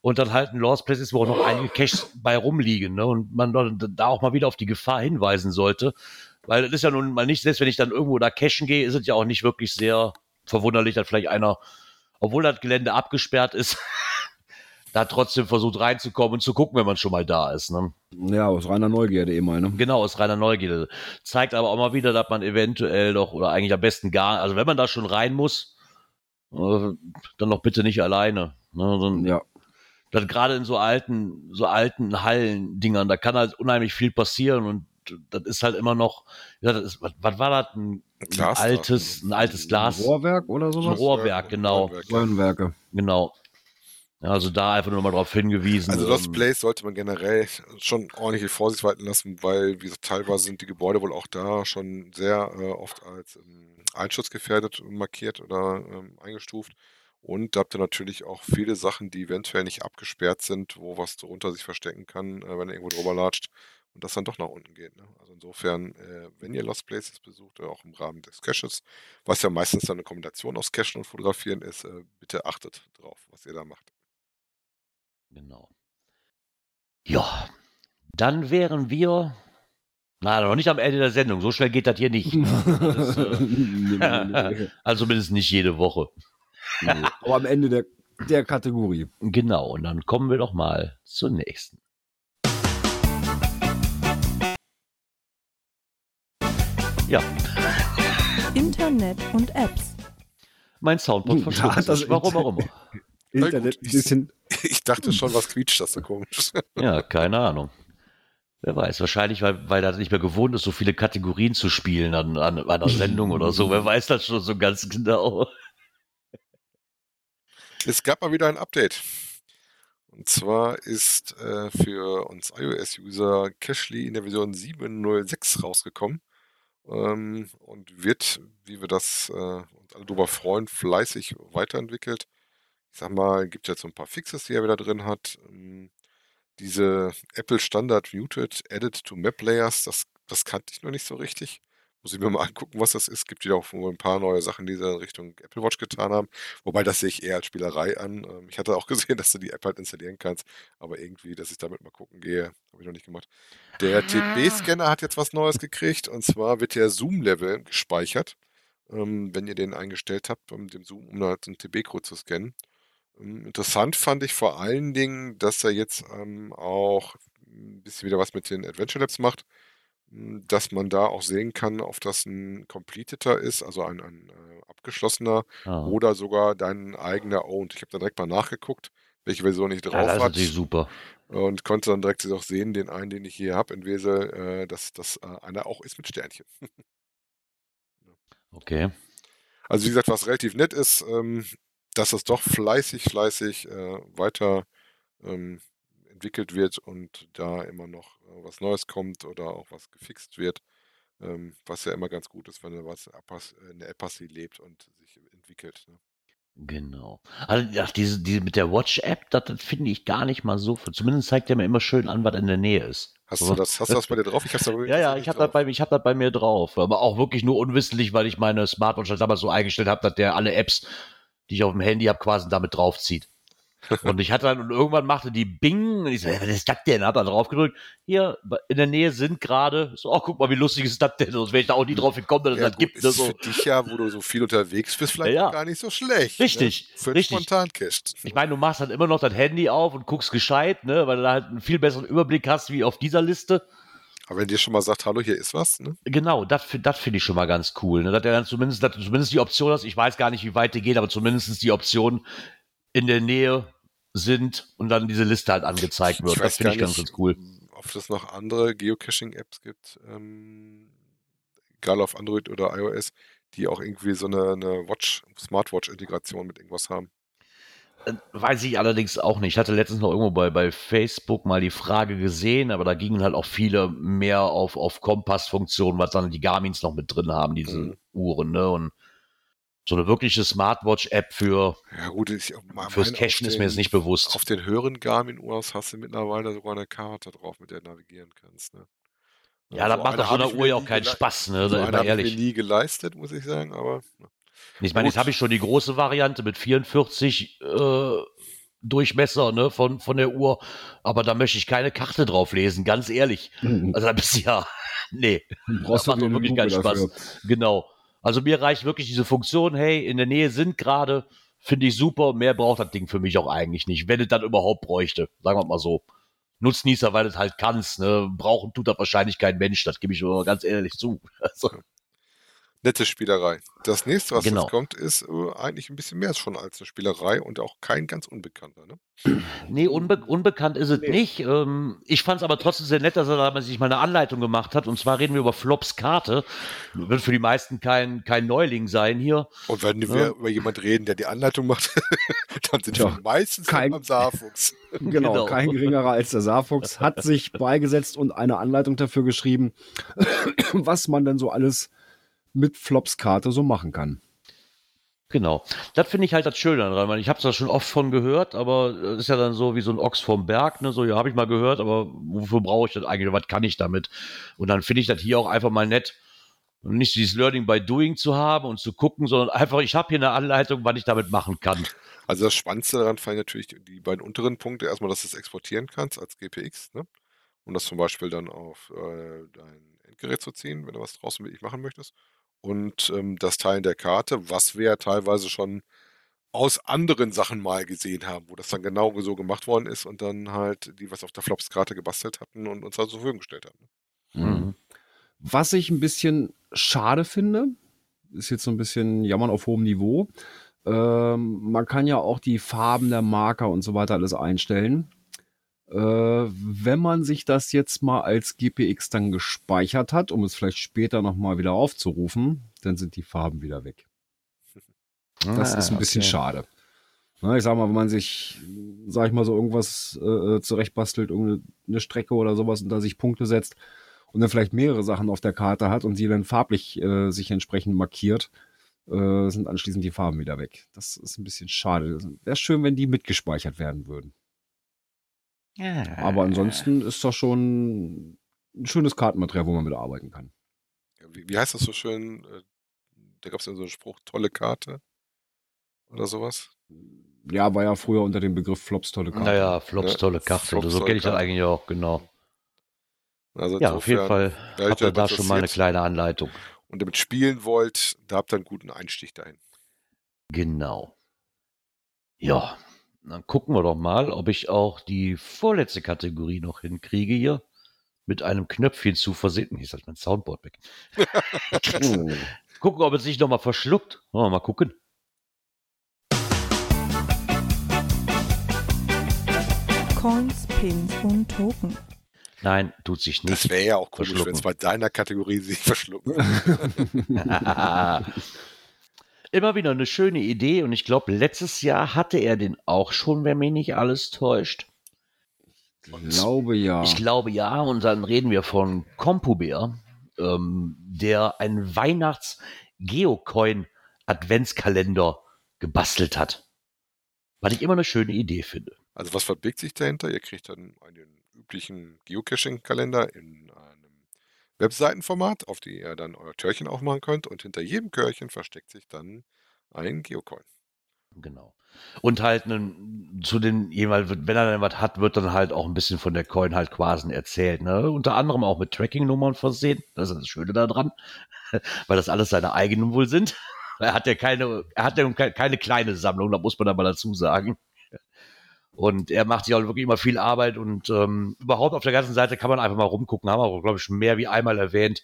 und dann halt ein Lost Place ist, wo auch noch einige Caches bei rumliegen ne? und man da auch mal wieder auf die Gefahr hinweisen sollte. Weil das ist ja nun mal nicht, selbst wenn ich dann irgendwo da cachen gehe, ist es ja auch nicht wirklich sehr verwunderlich, dass vielleicht einer obwohl das Gelände abgesperrt ist, [laughs] da trotzdem versucht reinzukommen und zu gucken, wenn man schon mal da ist. Ne? Ja, aus reiner Neugierde immer, ne? Genau, aus reiner Neugierde. Zeigt aber auch mal wieder, dass man eventuell doch, oder eigentlich am besten gar, also wenn man da schon rein muss, äh, dann doch bitte nicht alleine. Ne? Dann, ja. Dann gerade in so alten, so alten Hallendingern, da kann halt unheimlich viel passieren und das ist halt immer noch, ja, das ist, was, was war das? Ein, ein altes, ein altes Glas. Ein Rohrwerk oder sowas? Ein Rohrwerk, genau. Rohrwerke. Genau. Also da einfach nur mal darauf hingewiesen. Also Lost Place sollte man generell schon ordentlich Vorsicht walten lassen, weil wie gesagt, teilweise sind die Gebäude wohl auch da schon sehr äh, oft als ähm, einschutzgefährdet markiert oder ähm, eingestuft. Und da habt ihr natürlich auch viele Sachen, die eventuell nicht abgesperrt sind, wo was drunter sich verstecken kann, äh, wenn er irgendwo drüber latscht und das dann doch nach unten geht. Ne? Also insofern, äh, wenn ihr Lost Places besucht, oder auch im Rahmen des Caches, was ja meistens dann eine Kombination aus Cachen und Fotografieren ist, äh, bitte achtet drauf, was ihr da macht. Genau. Ja, Dann wären wir, na, noch nicht am Ende der Sendung. So schnell geht das hier nicht. [laughs] Das, äh, [laughs] also mindestens nicht jede Woche. Aber am Ende der, der Kategorie. Genau, und dann kommen wir doch mal zur nächsten. Ja, Internet und Apps. mein Soundboard Hm, verschluckt da. Warum immer. Internet ein ich- bisschen. Ich dachte schon, was quietscht das so komisch? Ja, keine Ahnung. Wer weiß, wahrscheinlich, weil, weil er nicht mehr gewohnt ist, so viele Kategorien zu spielen an, an einer Sendung oder so. Wer weiß das schon so ganz genau. Es gab mal wieder ein Update. Und zwar ist äh, für uns iOS-User Cashly in der Version 7.06 rausgekommen ähm, und wird, wie wir das äh, uns alle drüber freuen, fleißig weiterentwickelt. Ich sag mal, gibt jetzt so ein paar Fixes, die er wieder drin hat. Ähm, diese Apple Standard Muted Added to Map Layers, das, das kannte ich noch nicht so richtig. Muss ich mir mal angucken, was das ist. Gibt wieder auch ein paar neue Sachen, die sie in Richtung Apple Watch getan haben. Wobei das sehe ich eher als Spielerei an. Ähm, Ich hatte auch [laughs] gesehen, dass du die App halt installieren kannst, aber irgendwie, dass ich damit mal gucken gehe, habe ich noch nicht gemacht. Der TB-Scanner hat jetzt was Neues gekriegt und zwar wird der Zoom-Level gespeichert, ähm, wenn ihr den eingestellt habt, um dem Zoom, um halt einen TB-Code zu scannen. Ähm, Interessant fand ich vor allen Dingen, dass er jetzt auch ein bisschen wieder was mit den Adventure Labs macht, dass man da auch sehen kann, ob das ein Completeter ist, also ein, ein äh, abgeschlossener Ah. oder sogar dein eigener Owned. Ich habe da direkt mal nachgeguckt, welche Version ich Ja, drauf das hat natürlich super. und konnte dann direkt auch sehen, den einen, den ich hier habe in Wesel, äh, dass das äh, einer auch ist mit Sternchen. [laughs] Okay. Also wie gesagt, was relativ nett ist, ähm, dass es doch fleißig, fleißig weiter ähm, entwickelt wird und da immer noch äh, was Neues kommt oder auch was gefixt wird, ähm, was ja immer ganz gut ist, wenn was äh, eine App hast, die lebt und sich entwickelt. Ne? Genau. Also ja, diese, diese mit der Watch-App, das, das finde ich gar nicht mal so. Zumindest zeigt er mir immer schön an, was in der Nähe ist. Hast So. du das, hast du das bei dir drauf? Ich hab's aber [laughs] Ja, ja, ich habe das, bei, ich hab das bei mir drauf. Aber auch wirklich nur unwissentlich, weil ich meine Smartwatch damals so eingestellt habe, dass der alle Apps, die ich auf dem Handy habe, quasi damit draufzieht. Und ich hatte dann, und irgendwann machte die Bing, und ich so, ja, was ist das denn? Hab da drauf gedrückt. Hier, in der Nähe sind gerade, so, oh, guck mal, wie lustig ist das denn? Sonst wäre ich da auch nie drauf gekommen, dass es Ja, das gut, gibt. Ne, ist so. für dich ja, wo du so viel unterwegs bist, vielleicht Ja, ja. gar nicht so schlecht. Richtig, ne? Für richtig. spontan cached. Ich meine, du machst halt immer noch dein Handy auf und guckst gescheit, ne, weil du da halt einen viel besseren Überblick hast, wie auf dieser Liste. Aber wenn dir schon mal sagt, hallo, hier ist was, ne? Genau, das, das finde ich schon mal ganz cool. Ne? Dass er dann zumindest, dass du zumindest die Option hast, ich weiß gar nicht, wie weit die geht, aber zumindest die Option in der Nähe sind und dann diese Liste halt angezeigt wird. Das finde ich ganz, ganz cool. ob es noch andere Geocaching-Apps gibt, ähm, egal auf Android oder iOS, die auch irgendwie so eine, eine Watch, Smartwatch-Integration mit irgendwas haben. Äh, Weiß ich allerdings auch nicht. Ich hatte letztens noch irgendwo bei, bei Facebook mal die Frage gesehen, aber da gingen halt auch viele mehr auf, auf Kompassfunktionen, was dann die Garmins noch mit drin haben, diese Mhm. Uhren, ne? Und so eine wirkliche Smartwatch-App für, Ja gut, ich fürs Cashen ist mir jetzt nicht bewusst. Auf den höheren Garmin-Uhren hast du mittlerweile sogar eine Karte drauf, mit der du navigieren kannst. Ne? Ja, das macht auf so einer Uhr ja auch keinen Spaß, ne? So eine habe ich ehrlich. mir nie geleistet, muss ich sagen, aber ne. Ich meine, jetzt habe ich schon die große Variante mit 44 äh, Durchmesser ne, von, von der Uhr, aber da möchte ich keine Karte drauf lesen, ganz ehrlich. Du [laughs] Also da bist du ja, [laughs] nee, brauchst das macht doch wirklich keinen Spaß. Genau. Also mir reicht wirklich diese Funktion, hey, in der Nähe sind gerade, finde ich super, mehr braucht das Ding für mich auch eigentlich nicht, wenn es dann überhaupt bräuchte, sagen wir mal so. Nutznießer, weil es halt kannst, ne? Brauchen tut das wahrscheinlich kein Mensch, das gebe ich nur ganz ehrlich zu. [laughs] Also, Nette Spielerei. Das nächste, was Genau. jetzt kommt, ist äh, eigentlich ein bisschen mehr schon als eine Spielerei und auch kein ganz unbekannter. Ne? Nee, unbe unbekannt ist es nicht. Ähm, ich fand es aber trotzdem sehr nett, dass er da sich mal eine Anleitung gemacht hat. Und zwar reden wir über Flops Karte. Wird für die meisten kein, kein Neuling sein hier. Und wenn Ja. wir über jemand reden, der die Anleitung macht, [laughs] dann sind Tja, wir meistens kein- am Saarfuchs. [laughs] Genau, Genau. kein geringerer als der Saarfuchs hat sich [laughs] beigesetzt und eine Anleitung dafür geschrieben, [clears throat] was man denn so alles mit Flops-Karte so machen kann. Genau. Das finde ich halt das Schöne daran, weil ich habe es da schon oft von gehört, aber das ist ja dann so wie so ein Ochs vom Berg, ne? So, ja, habe ich mal gehört, aber wofür brauche ich das eigentlich? Was kann ich damit? Und dann finde ich das hier auch einfach mal nett, nicht dieses Learning by Doing zu haben und zu gucken, sondern einfach, ich habe hier eine Anleitung, was ich damit machen kann. Also das Spannendste daran fallen natürlich die, beiden unteren Punkte. Erstmal, dass du es exportieren kannst als GPX. Ne? um das zum Beispiel dann auf äh, dein Endgerät zu ziehen, wenn du was draußen wirklich machen möchtest. Und ähm, das Teilen der Karte, was wir ja teilweise schon aus anderen Sachen mal gesehen haben, wo das dann genau so gemacht worden ist und dann halt die was auf der Flops-Karte gebastelt hatten und uns da zur Verfügung gestellt haben. Mhm. Was ich ein bisschen schade finde, ist jetzt so ein bisschen Jammern auf hohem Niveau. Ähm, man kann ja auch die Farben der Marker und so weiter alles einstellen. Äh, wenn man sich das jetzt mal als GPX dann gespeichert hat, um es vielleicht später nochmal wieder aufzurufen, dann sind die Farben wieder weg. [laughs] Das Ah, ist ein bisschen okay. schade. Na, ich sag mal, wenn man sich, sag ich mal, so irgendwas äh, zurechtbastelt, irgendeine Strecke oder sowas und da sich Punkte setzt und dann vielleicht mehrere Sachen auf der Karte hat und sie dann farblich äh, sich entsprechend markiert, äh, sind anschließend die Farben wieder weg. Das ist ein bisschen schade. Wäre schön, wenn die mitgespeichert werden würden. Aber ansonsten ist das schon ein schönes Kartenmaterial, wo man mit arbeiten kann. Wie, wie heißt das so schön? Äh, Da gab es ja so einen Spruch, tolle Karte oder sowas. Ja, war ja früher unter dem Begriff Flops tolle Karte. Naja, Flops Ja, tolle Karte. Flops so kenne ich das eigentlich auch, genau. Also Ja, auf jeden Fall habt ihr das da schon mal eine kleine Anleitung. Und damit spielen wollt, da habt ihr einen guten Einstieg dahin. Genau. Ja, dann gucken wir doch mal, ob ich auch die vorletzte Kategorie noch hinkriege hier. Mit einem Knöpfchen zu versehen. Hier ist halt mein Soundboard weg. Oh. [laughs] gucken, ob es sich nochmal verschluckt. Wollen wir mal gucken. Coins, Pins und Token. Nein, tut sich Das nicht. wäre ja auch komisch, wenn es bei deiner Kategorie sich verschlucken. [laughs] [laughs] Immer wieder eine schöne Idee und ich glaube, letztes Jahr hatte er den auch schon, wenn mich nicht alles täuscht. Ich glaube ja. Ich glaube ja, und dann reden wir von Compubär, ähm, der einen Weihnachts-Geocoin-Adventskalender gebastelt hat. Was ich immer eine schöne Idee finde. Also was verbirgt sich dahinter? Ihr kriegt dann einen üblichen Geocaching-Kalender in Webseitenformat, auf die ihr dann euer Türchen aufmachen könnt und hinter jedem Körchen versteckt sich dann ein Geocoin. Genau. Und halt einen, zu den jeweils, wenn er dann was hat, wird dann halt auch ein bisschen von der Coin halt quasi erzählt. Ne? Unter anderem auch mit Tracking-Nummern versehen. Das ist das Schöne daran, [laughs] weil das alles seine eigenen wohl sind. [laughs] Er hat ja keine, er hat ja ke- keine kleine Sammlung, da muss man aber dazu sagen. Und er macht sich auch wirklich immer viel Arbeit und ähm, überhaupt auf der ganzen Seite kann man einfach mal rumgucken. Haben wir, auch, glaube ich, schon mehr wie einmal erwähnt,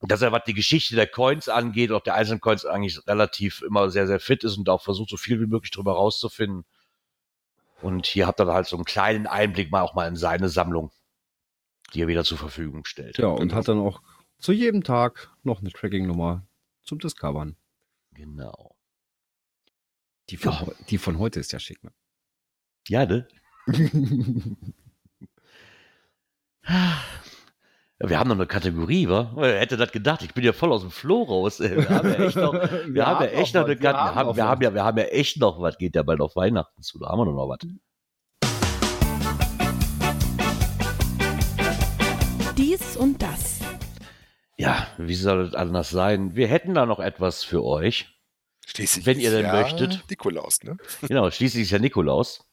dass er, was die Geschichte der Coins angeht, auch der einzelnen Coins eigentlich relativ immer sehr, sehr fit ist und auch versucht, so viel wie möglich drüber rauszufinden. Und hier habt ihr halt so einen kleinen Einblick mal auch mal in seine Sammlung, die er wieder zur Verfügung stellt. Ja, und hat dann auch zu jedem Tag noch eine Tracking-Nummer zum Discovern. Genau. Die von, Ja. die von heute ist ja schick, ne? Ja, ne? Ja, [laughs] Wir haben noch eine Kategorie, wa? Wer hätte das gedacht? Ich bin ja voll aus dem Floh raus. ey. Wir haben ja echt noch, [laughs] wir haben ja echt noch eine Kategorie. Wir haben, wir haben ja, wir haben ja echt noch was. Geht ja bald auf Weihnachten zu. Da haben wir noch was. Dies und das. Ja, wie soll es anders sein? Wir hätten da noch etwas für euch. Schließlich Wenn ihr ist denn ja möchtet. Nikolaus, ne? Genau, schließlich ist ja Nikolaus.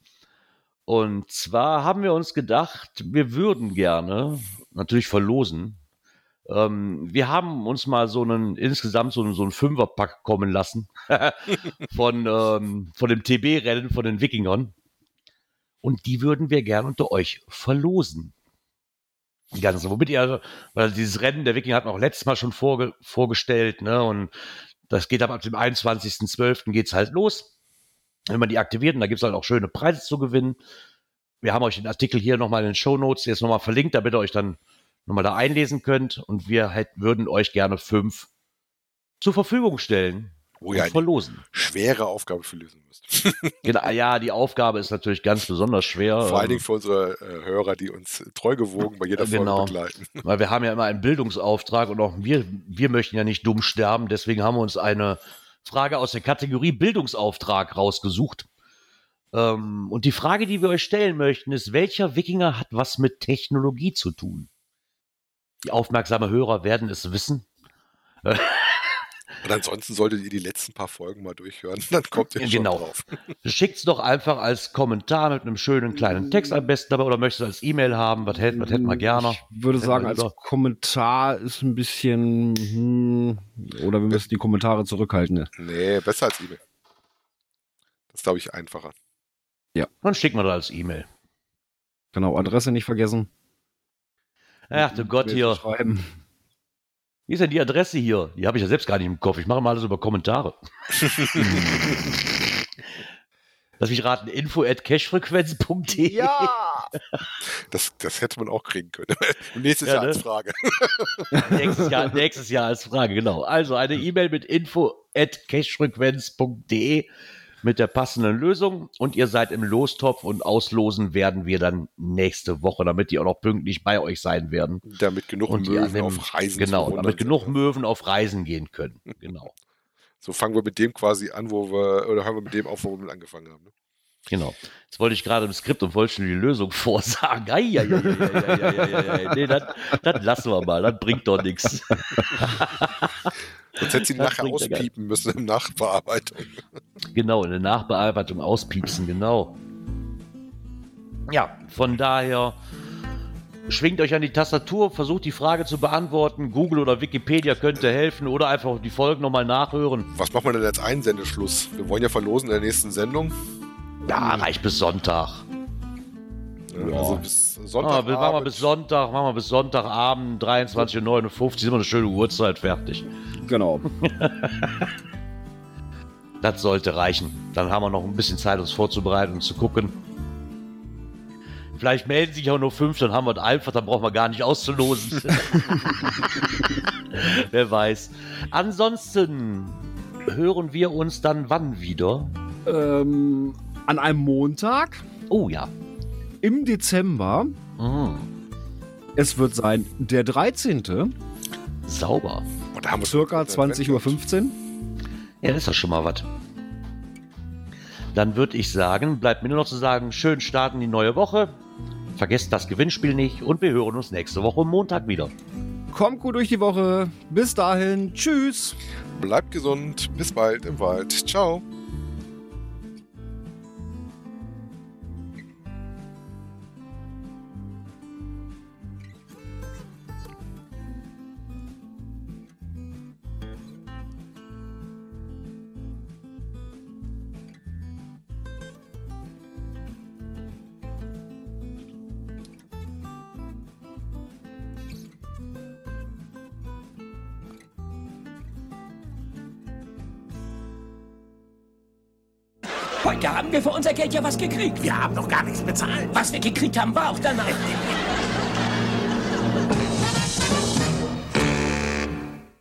Und zwar haben wir uns gedacht, wir würden gerne natürlich verlosen. Ähm, wir haben uns mal so einen, insgesamt so einen, so einen Fünferpack kommen lassen [laughs] von, ähm, von dem TB-Rennen von den Wikingern. Und die würden wir gerne unter euch verlosen. Die ganze, womit ihr, weil dieses Rennen der Wikinger hat man auch letztes Mal schon vorge vorgestellt, ne? Und das geht ab, ab dem 21.12. geht's halt los wenn man die aktiviert, und da gibt es halt auch schöne Preise zu gewinnen. Wir haben euch den Artikel hier nochmal in den Show Notes jetzt nochmal verlinkt, damit ihr euch dann nochmal da einlesen könnt. Und wir hätt, würden euch gerne fünf zur Verfügung stellen ihr eine verlosen. schwere Aufgabe für lösen müsst. [laughs] Genau, ja, die Aufgabe ist natürlich ganz besonders schwer. Vor allen ähm, Dingen für unsere äh, Hörer, die uns treu gewogen bei jeder [laughs] Folge Genau. begleiten. [laughs] Weil wir haben ja immer einen Bildungsauftrag und auch wir, wir möchten ja nicht dumm sterben. Deswegen haben wir uns eine Frage aus der Kategorie Bildungsauftrag rausgesucht. Ähm, und die Frage, die wir euch stellen möchten, ist, welcher Wikinger hat was mit Technologie zu tun? Die aufmerksame Hörer werden es wissen. Und ansonsten solltet ihr die letzten paar Folgen mal durchhören, [laughs] dann kommt ihr schon Genau. drauf. [laughs] Schickt's doch einfach als Kommentar mit einem schönen kleinen Text am besten dabei oder möchtest du als E-Mail haben? Was hätten, was hätten wir gerne? Ich würde sagen, als. Kommentar ist ein bisschen, hm, oder wir müssen die Kommentare zurückhalten. ne? Nee, besser als E-Mail. Das ist, glaube ich, einfacher. Dann schicken wir das als E-Mail. Genau, Adresse nicht vergessen. Ach du Gott, hier. Schreiben. Wie ist denn die Adresse hier? Die habe ich ja selbst gar nicht im Kopf. Ich mache mal alles über Kommentare. [laughs] Lass mich raten, info at cashfrequenz.de. Das, das hätte man auch kriegen können. [laughs] Nächstes Ja, Jahr ne? als Frage. [laughs] nächstes, Jahr, nächstes Jahr als Frage, genau. Also eine E-Mail mit info at cashfrequenz.de mit der passenden Lösung und ihr seid im Lostopf und auslosen werden wir dann nächste Woche, damit die auch noch pünktlich bei euch sein werden. Damit genug Und Möwen dem- auf Reisen Genau, damit sind. genug Möwen auf Reisen gehen können. [laughs] Genau. So fangen wir mit dem quasi an, wo wir, oder hören wir mit dem auf, wo wir angefangen haben. Ne? Genau. Jetzt wollte ich gerade im Skript und wollte schon die Lösung [laughs] vorsagen. Ei, ei, ei, ei, ei, ei, ei, ei. Nee, das, das lassen wir mal. Das bringt doch nichts. [laughs] Sonst hätte sie [laughs] nachher auspiepen müssen im Nachbearbeitung. [laughs] Genau, in der Nachbearbeitung auspiepsen, genau. Ja, von daher schwingt euch an die Tastatur, versucht die Frage zu beantworten. Google oder Wikipedia könnte helfen oder einfach die Folgen nochmal nachhören. Was machen wir denn als Einsendeschluss? Wir wollen ja verlosen in der nächsten Sendung. Ja, reicht bis Sonntag. Ja. Also bis Sonntag. bis- machen wir bis Sonntag, machen wir bis Sonntagabend, 23.59 Uhr, sind wir eine schöne Uhrzeit fertig. Genau. [laughs] Das sollte reichen. Dann haben wir noch ein bisschen Zeit, uns vorzubereiten und zu gucken. Vielleicht melden sich auch nur fünf, dann haben wir es einfach, dann brauchen wir gar nicht auszulosen. [laughs] Wer weiß. Ansonsten hören wir uns dann wann wieder? ähm, an einem Montag Oh ja. Im Dezember. Mhm. Es wird sein der 13. Sauber. Und da haben wir circa schon- 20.15 Uhr. Ja, das ist doch schon mal was. Dann würde ich sagen, bleibt mir nur noch zu sagen, schön starten die neue Woche. Vergesst das Gewinnspiel nicht und wir hören uns nächste Woche Montag wieder. Kommt gut durch die Woche. Bis dahin. Tschüss. Bleibt gesund. Bis bald im Wald. Ciao. Da haben wir für unser Geld ja was gekriegt. Wir haben doch gar nichts bezahlt. Was wir gekriegt haben, war auch danach. [laughs]